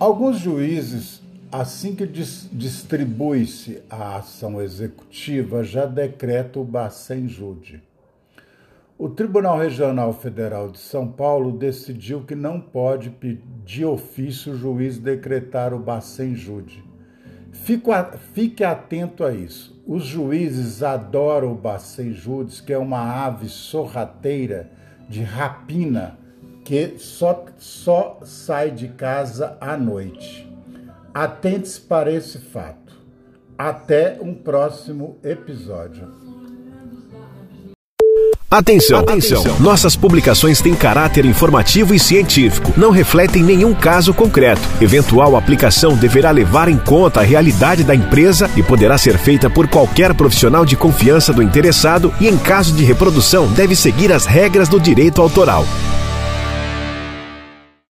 Alguns juízes, assim que dis distribui-se a ação executiva, já decretam o bacen-jude. O Tribunal Regional Federal de São Paulo decidiu que não pode de ofício o juiz decretar o bacen-jude. Fique atento a isso. Os juízes adoram o bacen-judes, que é uma ave sorrateira de rapina que só, só sai de casa à noite. Atente-se para esse fato. Até um próximo episódio. Atenção, atenção! Nossas publicações têm caráter informativo e científico, não refletem nenhum caso concreto. Eventual aplicação deverá levar em conta a realidade da empresa e poderá ser feita por qualquer profissional de confiança do interessado e, em caso de reprodução, deve seguir as regras do direito autoral.